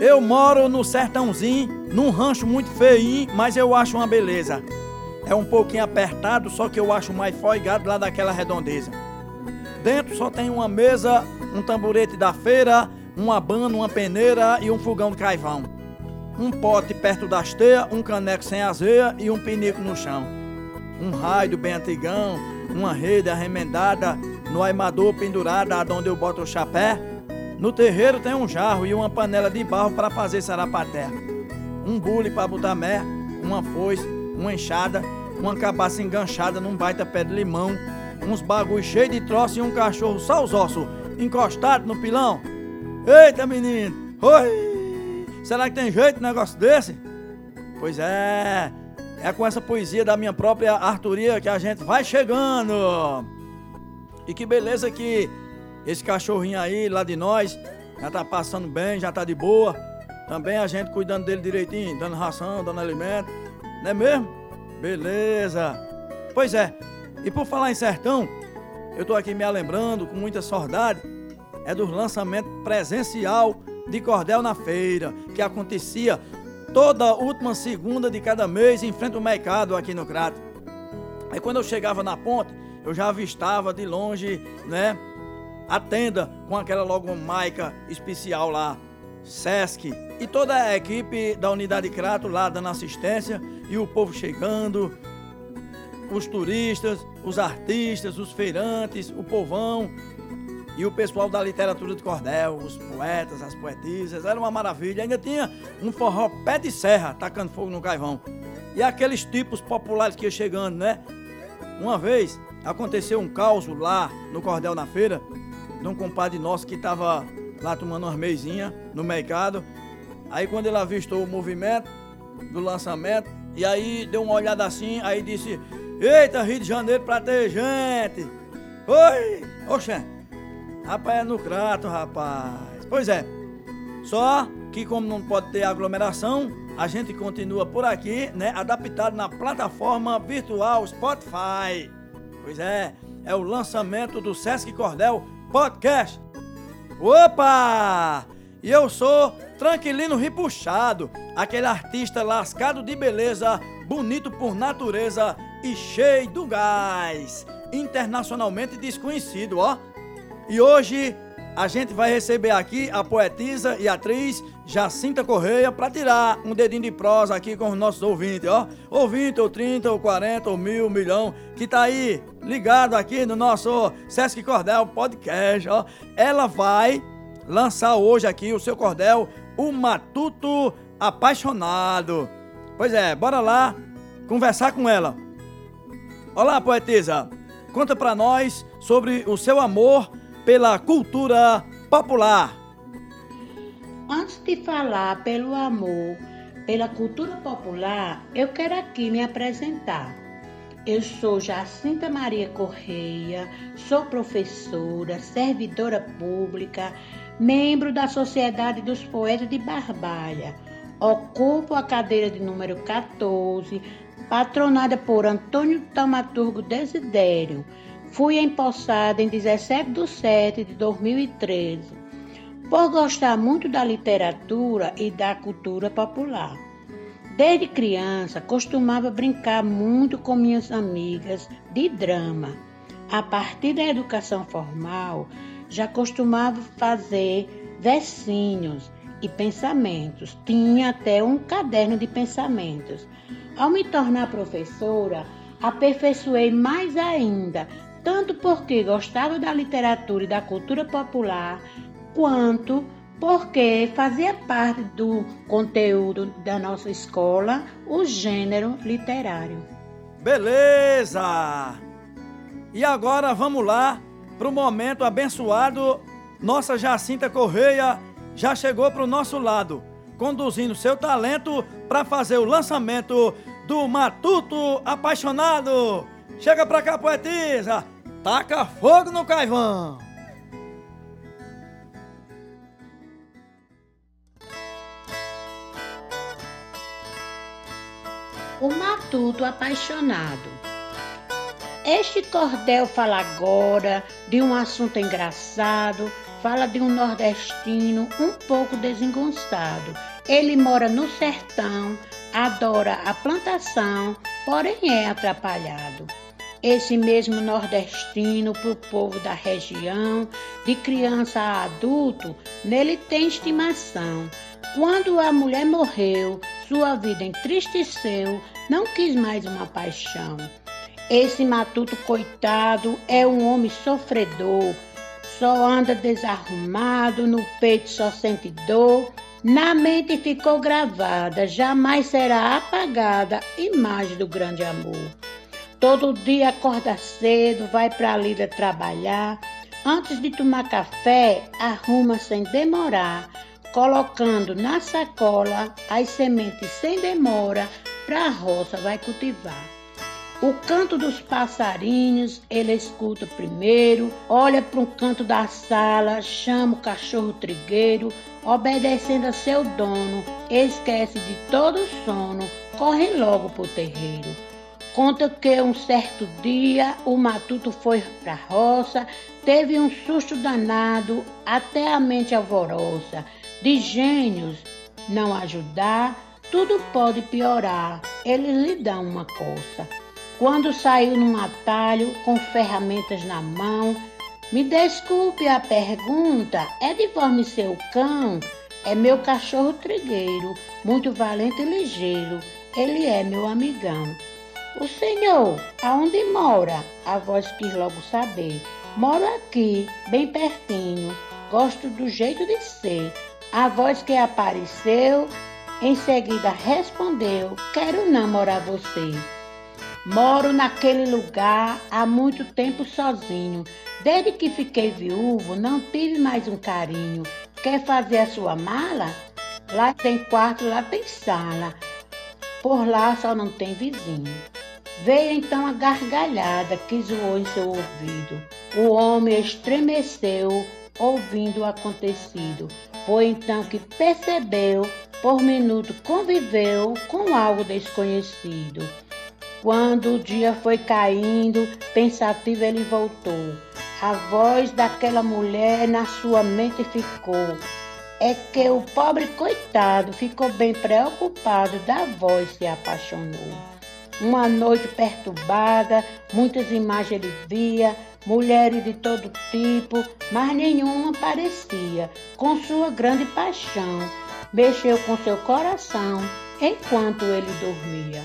Eu moro no sertãozinho, num rancho muito feinho, mas eu acho uma beleza. É um pouquinho apertado, só que eu acho mais folgado lá daquela redondeza. Dentro só tem uma mesa, um tamborete da feira, um abano, uma peneira e um fogão de carvão. Um pote perto das teias, um caneco sem azeia e um pinico no chão. Um raio bem antigão, uma rede arremendada, no aimador pendurada, onde eu boto o chapé. No terreiro tem um jarro e uma panela de barro para fazer sarapaté. Um bule para botar mé, uma foice, uma enxada, uma cabaça enganchada num baita pé de limão, uns bagulho cheio de troço e um cachorro só os ossos encostado no pilão. Eita, menino! Oi! Será que tem jeito um negócio desse? Pois é, é com essa poesia da minha própria Arturia que a gente vai chegando. E que beleza que esse cachorrinho aí, lá de nós, já tá passando bem, já tá de boa. Também a gente cuidando dele direitinho, dando ração, dando alimento. Não é mesmo? Beleza. Pois é. E por falar em sertão, eu tô aqui me lembrando com muita saudade é do lançamento presencial de cordel na feira, que acontecia toda última segunda de cada mês em frente ao mercado aqui no Crato. Aí quando eu chegava na ponte, eu já avistava de longe, né, a tenda com aquela logomaica especial lá, Sesc, e toda a equipe da unidade Crato lá dando assistência e o povo chegando, os turistas, os artistas, os feirantes, o povão, e o pessoal da literatura de cordel, os poetas, as poetisas, era uma maravilha. Ainda tinha um forró pé de serra, tacando fogo no caivão. E aqueles tipos populares que iam chegando, né? Uma vez aconteceu um caos lá no cordel na feira, de um compadre nosso que estava lá tomando umas meizinhas no mercado. Aí quando ele avistou o movimento do lançamento, e aí deu uma olhada assim, aí disse: Eita, Rio de Janeiro pra ter gente! Oi! Oxê! Rapaz, é no crato, rapaz. Pois é. Só que como não pode ter aglomeração, a gente continua por aqui, né? Adaptado na plataforma virtual Spotify. Pois é, é o lançamento do Sesc Cordel Podcast. Opa! E eu sou Tranquilino Ripuxado, aquele artista lascado de beleza, bonito por natureza e cheio do gás. Internacionalmente desconhecido, ó. E hoje a gente vai receber aqui a poetisa e atriz Jacinta Correia para tirar um dedinho de prosa aqui com os nossos ouvintes, ó. Ouvinte, ou 30, ou 40, ou mil, milhão, que tá aí ligado aqui no nosso Sesc Cordel Podcast, ó. Ela vai lançar hoje aqui o seu cordel, o Matuto Apaixonado. Pois é, bora lá conversar com ela. Olá, poetisa. Conta para nós sobre o seu amor pela cultura popular. Antes de falar pelo amor pela cultura popular, eu quero aqui me apresentar. Eu sou Jacinta Maria Correia, sou professora, servidora pública, membro da Sociedade dos Poetas de Barbalha. Ocupo a cadeira de número 14, patronada por Antônio Tamaturgo Desidério Fui empossada em 17 de 7 de 2013, por gostar muito da literatura e da cultura popular. Desde criança, costumava brincar muito com minhas amigas de drama. A partir da educação formal, já costumava fazer versinhos e pensamentos. Tinha até um caderno de pensamentos. Ao me tornar professora, aperfeiçoei mais ainda tanto porque gostava da literatura e da cultura popular, quanto porque fazia parte do conteúdo da nossa escola o gênero literário. Beleza! E agora vamos lá para o momento abençoado. Nossa Jacinta Correia já chegou para o nosso lado, conduzindo seu talento para fazer o lançamento do Matuto Apaixonado. Chega para cá, poetisa! Taca fogo no caivão! O matuto apaixonado. Este cordel fala agora de um assunto engraçado, fala de um nordestino um pouco desengonçado. Ele mora no sertão, adora a plantação, porém é atrapalhado. Esse mesmo nordestino, para o povo da região, de criança a adulto, nele tem estimação. Quando a mulher morreu, sua vida entristeceu, não quis mais uma paixão. Esse matuto coitado é um homem sofredor, só anda desarrumado, no peito só sente dor. Na mente ficou gravada, jamais será apagada, imagem do grande amor. Todo dia acorda cedo, vai para a lida trabalhar. Antes de tomar café, arruma sem demorar, colocando na sacola as sementes sem demora, para a roça vai cultivar. O canto dos passarinhos ele escuta primeiro, olha para um canto da sala, chama o cachorro trigueiro, obedecendo a seu dono, esquece de todo o sono, corre logo pro terreiro. Conta que um certo dia o matuto foi pra roça, teve um susto danado, até a mente alvoroça. De gênios não ajudar, tudo pode piorar, eles lhe dão uma coça. Quando saiu num atalho com ferramentas na mão, me desculpe a pergunta, é de forma seu cão? É meu cachorro trigueiro, muito valente e ligeiro, ele é meu amigão. O senhor, aonde mora? A voz quis logo saber. Moro aqui, bem pertinho, gosto do jeito de ser. A voz que apareceu, em seguida respondeu: Quero namorar você. Moro naquele lugar há muito tempo sozinho. Desde que fiquei viúvo, não tive mais um carinho. Quer fazer a sua mala? Lá tem quarto, lá tem sala. Por lá só não tem vizinho. Veio então a gargalhada que zoou em seu ouvido. O homem estremeceu, ouvindo o acontecido. Foi então que percebeu, por minuto conviveu com algo desconhecido. Quando o dia foi caindo, pensativo ele voltou. A voz daquela mulher na sua mente ficou. É que o pobre coitado ficou bem preocupado, da voz se apaixonou. Uma noite perturbada, muitas imagens ele via, mulheres de todo tipo, mas nenhuma parecia, com sua grande paixão. Mexeu com seu coração enquanto ele dormia.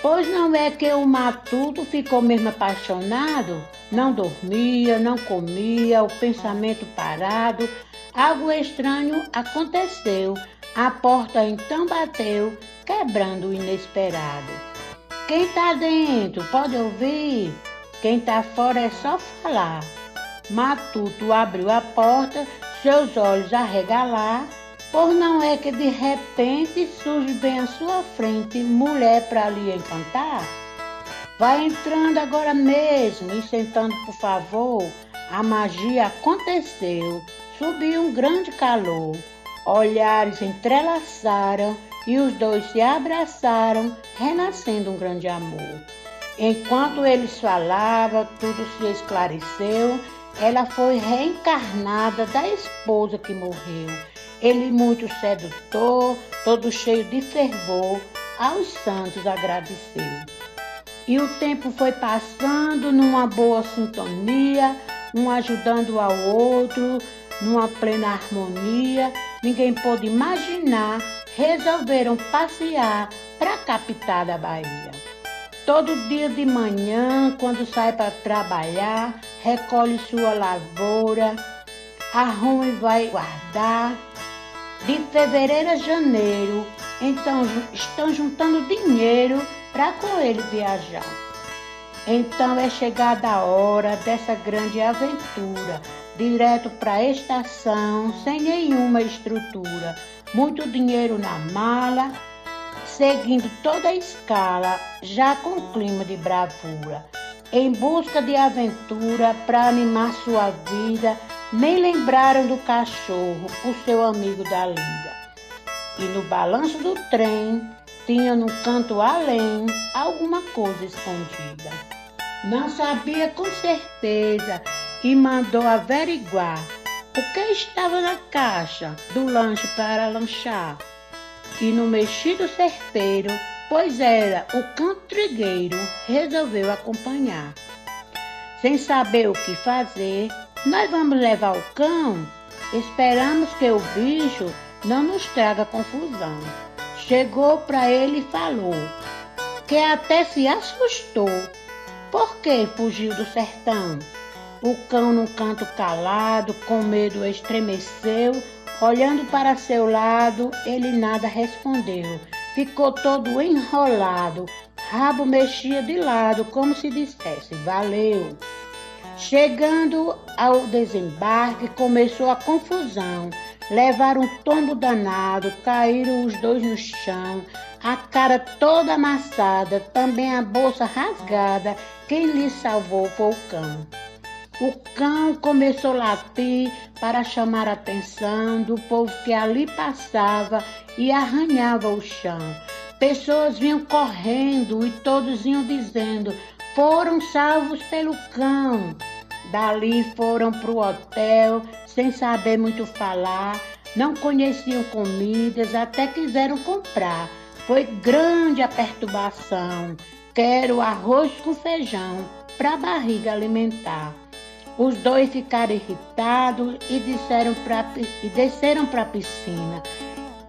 Pois não é que o matuto ficou mesmo apaixonado? Não dormia, não comia, o pensamento parado. Algo estranho aconteceu. A porta então bateu, quebrando o inesperado. Quem tá dentro pode ouvir? Quem tá fora é só falar. Matuto abriu a porta, seus olhos arregalar por não é que de repente surge bem à sua frente mulher para lhe encantar? Vai entrando agora mesmo e sentando, por favor. A magia aconteceu, subiu um grande calor. Olhares entrelaçaram e os dois se abraçaram, renascendo um grande amor. Enquanto eles falavam, tudo se esclareceu. Ela foi reencarnada da esposa que morreu ele muito sedutor, todo cheio de fervor, aos santos agradeceu. E o tempo foi passando numa boa sintonia, um ajudando ao outro, numa plena harmonia. Ninguém pôde imaginar, resolveram passear para a capital da Bahia. Todo dia de manhã, quando sai para trabalhar, recolhe sua lavoura, arruma e vai guardar de fevereiro a janeiro, então estão juntando dinheiro para com ele viajar. Então é chegada a hora dessa grande aventura, direto para a estação, sem nenhuma estrutura, muito dinheiro na mala, seguindo toda a escala, já com clima de bravura, em busca de aventura para animar sua vida nem lembraram do cachorro, o seu amigo da lida. E no balanço do trem tinha no canto além alguma coisa escondida. Não sabia com certeza e mandou averiguar o que estava na caixa do lanche para lanchar. E no mexido certeiro, pois era o cão trigueiro, resolveu acompanhar. Sem saber o que fazer, nós vamos levar o cão? Esperamos que o bicho não nos traga confusão. Chegou para ele e falou, que até se assustou. Por que fugiu do sertão? O cão num canto calado, com medo estremeceu, olhando para seu lado, ele nada respondeu. Ficou todo enrolado, rabo mexia de lado, como se dissesse: Valeu. Chegando ao desembarque, começou a confusão. Levaram um tombo danado, caíram os dois no chão, a cara toda amassada, também a bolsa rasgada. Quem lhe salvou foi o cão. O cão começou a latir para chamar a atenção do povo que ali passava e arranhava o chão. Pessoas vinham correndo e todos iam dizendo: foram salvos pelo cão. Dali foram para o hotel sem saber muito falar, não conheciam comidas, até quiseram comprar. Foi grande a perturbação. Quero arroz com feijão para a barriga alimentar. Os dois ficaram irritados e, disseram pra, e desceram para a piscina.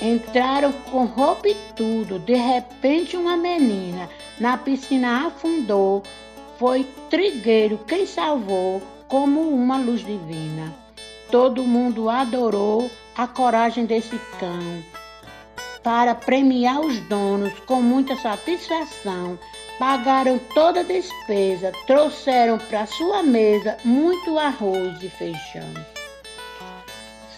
Entraram com roupa e tudo. De repente, uma menina na piscina afundou. Foi Trigueiro quem salvou, como uma luz divina. Todo mundo adorou a coragem desse cão. Para premiar os donos com muita satisfação, pagaram toda a despesa, trouxeram para sua mesa muito arroz e feijão.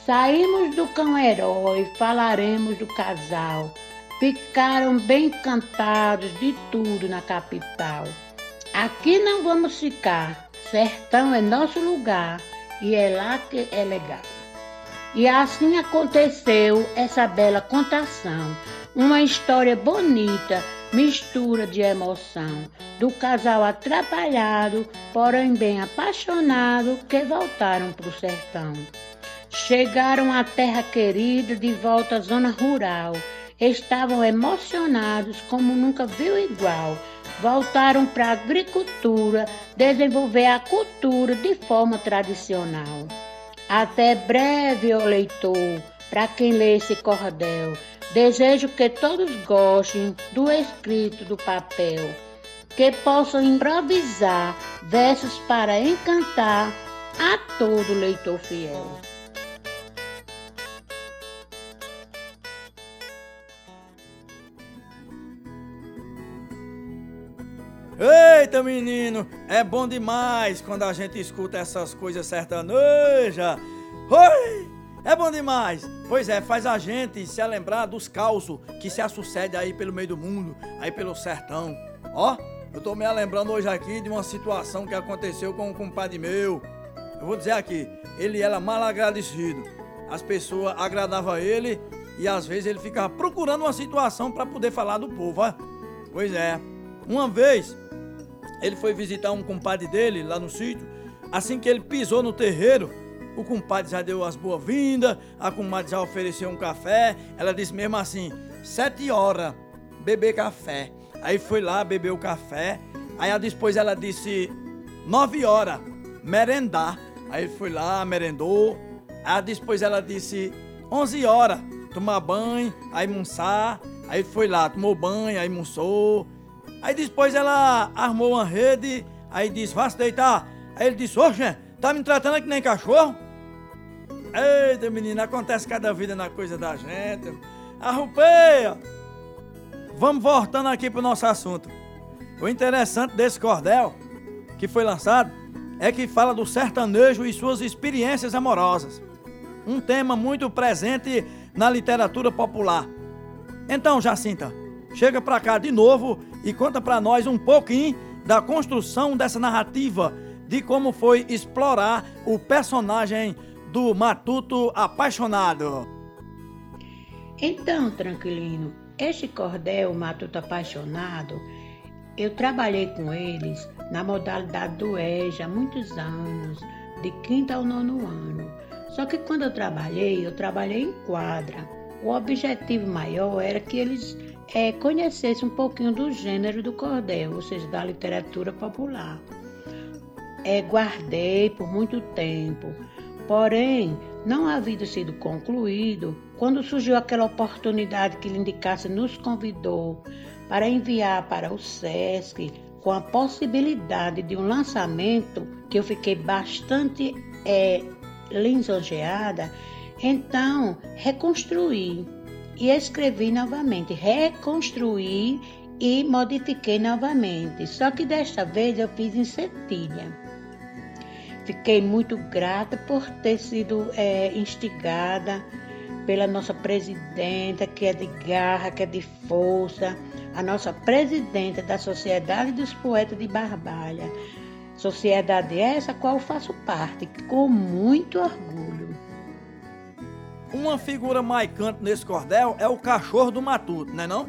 Saímos do cão herói, falaremos do casal. Ficaram bem encantados de tudo na capital. Aqui não vamos ficar, sertão é nosso lugar e é lá que é legal. E assim aconteceu essa bela contação, uma história bonita mistura de emoção do casal atrapalhado, porém bem apaixonado, que voltaram para o sertão. Chegaram à terra querida, de volta à zona rural. Estavam emocionados como nunca viu igual. Voltaram para a agricultura, desenvolver a cultura de forma tradicional. Até breve, ó leitor, para quem lê esse cordel. Desejo que todos gostem do escrito do papel, que possam improvisar versos para encantar a todo leitor fiel. Eita, menino, é bom demais quando a gente escuta essas coisas sertanejas. Oi! É bom demais. Pois é, faz a gente se lembrar dos causos que se sucede aí pelo meio do mundo, aí pelo sertão. Ó, eu tô me lembrando hoje aqui de uma situação que aconteceu com um compadre meu. Eu vou dizer aqui, ele era mal agradecido. As pessoas agradavam ele e às vezes ele ficava procurando uma situação para poder falar do povo, ó. Pois é. Uma vez ele foi visitar um compadre dele lá no sítio. Assim que ele pisou no terreiro, o compadre já deu as boas-vindas, a comadre já ofereceu um café. Ela disse mesmo assim: sete horas, beber café. Aí foi lá, bebeu o café. Aí depois ela disse: nove horas, merendar. Aí foi lá, merendou. Aí depois ela disse: onze horas, tomar banho, aí munçar. Aí foi lá, tomou banho, aí munçou. Aí depois ela armou uma rede, aí disse: vá se deitar. Aí ele disse: oxe, Tá me tratando que nem cachorro? Eita, menina, acontece cada vida na coisa da gente. Arrupeia! Vamos voltando aqui pro nosso assunto. O interessante desse cordel que foi lançado é que fala do sertanejo e suas experiências amorosas. Um tema muito presente na literatura popular. Então, Jacinta, chega pra cá de novo e conta pra nós um pouquinho da construção dessa narrativa de como foi explorar o personagem do Matuto apaixonado. Então, Tranquilino, este cordel Matuto apaixonado, eu trabalhei com eles na modalidade do EJA há muitos anos, de quinto ao nono ano. Só que quando eu trabalhei, eu trabalhei em quadra. O objetivo maior era que eles é, conhecessem um pouquinho do gênero do cordel, ou seja, da literatura popular. É, guardei por muito tempo, porém, não havia sido concluído, quando surgiu aquela oportunidade que Lindicasse nos convidou para enviar para o SESC com a possibilidade de um lançamento que eu fiquei bastante é, lisonjeada, então reconstruí e escrevi novamente, reconstruí e modifiquei novamente. Só que desta vez eu fiz em cetilha. Fiquei muito grata por ter sido é, instigada pela nossa presidenta, que é de garra, que é de força, a nossa presidenta da Sociedade dos Poetas de Barbalha. Sociedade essa a qual faço parte, com muito orgulho. Uma figura marcante nesse cordel é o cachorro do matuto, né não?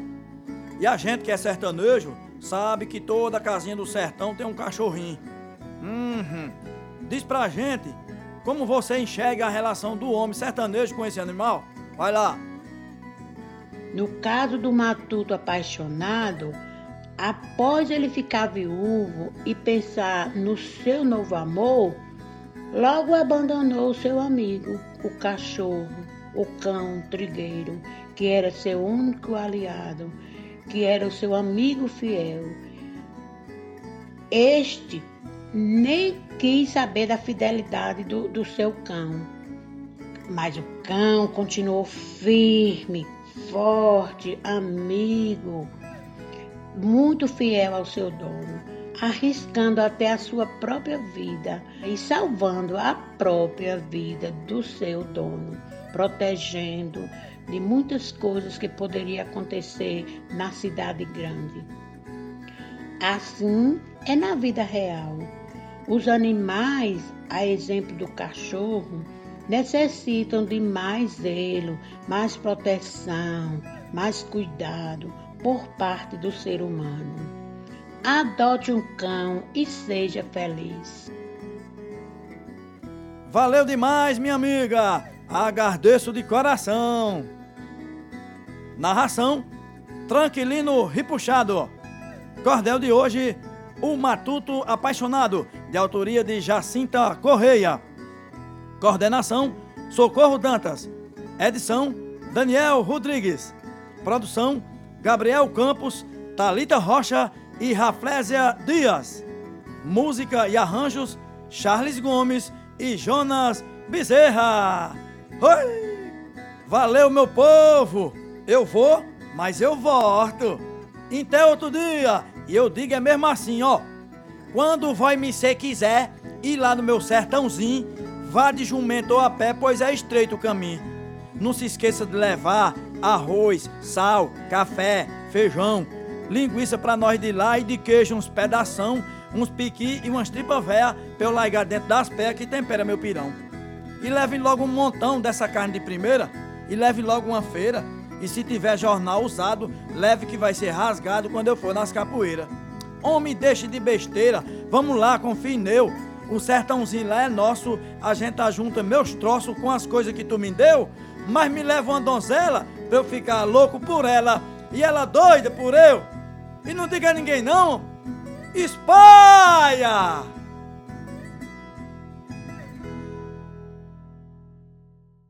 E a gente que é sertanejo sabe que toda casinha do sertão tem um cachorrinho. Uhum. Diz pra gente como você enxerga a relação do homem sertanejo com esse animal. Vai lá. No caso do matuto apaixonado, após ele ficar viúvo e pensar no seu novo amor, logo abandonou o seu amigo, o cachorro, o cão trigueiro, que era seu único aliado, que era o seu amigo fiel. Este nem quis saber da fidelidade do, do seu cão, mas o cão continuou firme, forte, amigo, muito fiel ao seu dono, arriscando até a sua própria vida e salvando a própria vida do seu dono, protegendo de muitas coisas que poderiam acontecer na cidade grande. Assim é na vida real. Os animais, a exemplo do cachorro, necessitam de mais zelo, mais proteção, mais cuidado por parte do ser humano. Adote um cão e seja feliz. Valeu demais, minha amiga! Agradeço de coração. Narração: Tranquilino Ripuxado. Cordel de hoje: O Matuto Apaixonado, de autoria de Jacinta Correia. Coordenação: Socorro Dantas. Edição: Daniel Rodrigues. Produção: Gabriel Campos, Talita Rocha e Raflésia Dias. Música e arranjos: Charles Gomes e Jonas Bezerra. Oi! Valeu, meu povo! Eu vou, mas eu volto. Até outro dia. E eu digo é mesmo assim, ó. Quando vai me ser quiser ir lá no meu sertãozinho Vá de jumento ou a pé, pois é estreito o caminho. Não se esqueça de levar arroz, sal, café, feijão, linguiça para nós de lá e de queijo, uns pedação, uns piqui e umas tripa véia para eu largar dentro das pés que tempera meu pirão. E leve logo um montão dessa carne de primeira e leve logo uma feira. E se tiver jornal usado, leve que vai ser rasgado quando eu for nas capoeiras. Homem, deixe de besteira, vamos lá, confie neu. O sertãozinho lá é nosso, a gente ajunta meus troços com as coisas que tu me deu, mas me leva uma donzela pra eu ficar louco por ela e ela doida por eu. E não diga a ninguém não. Espalha!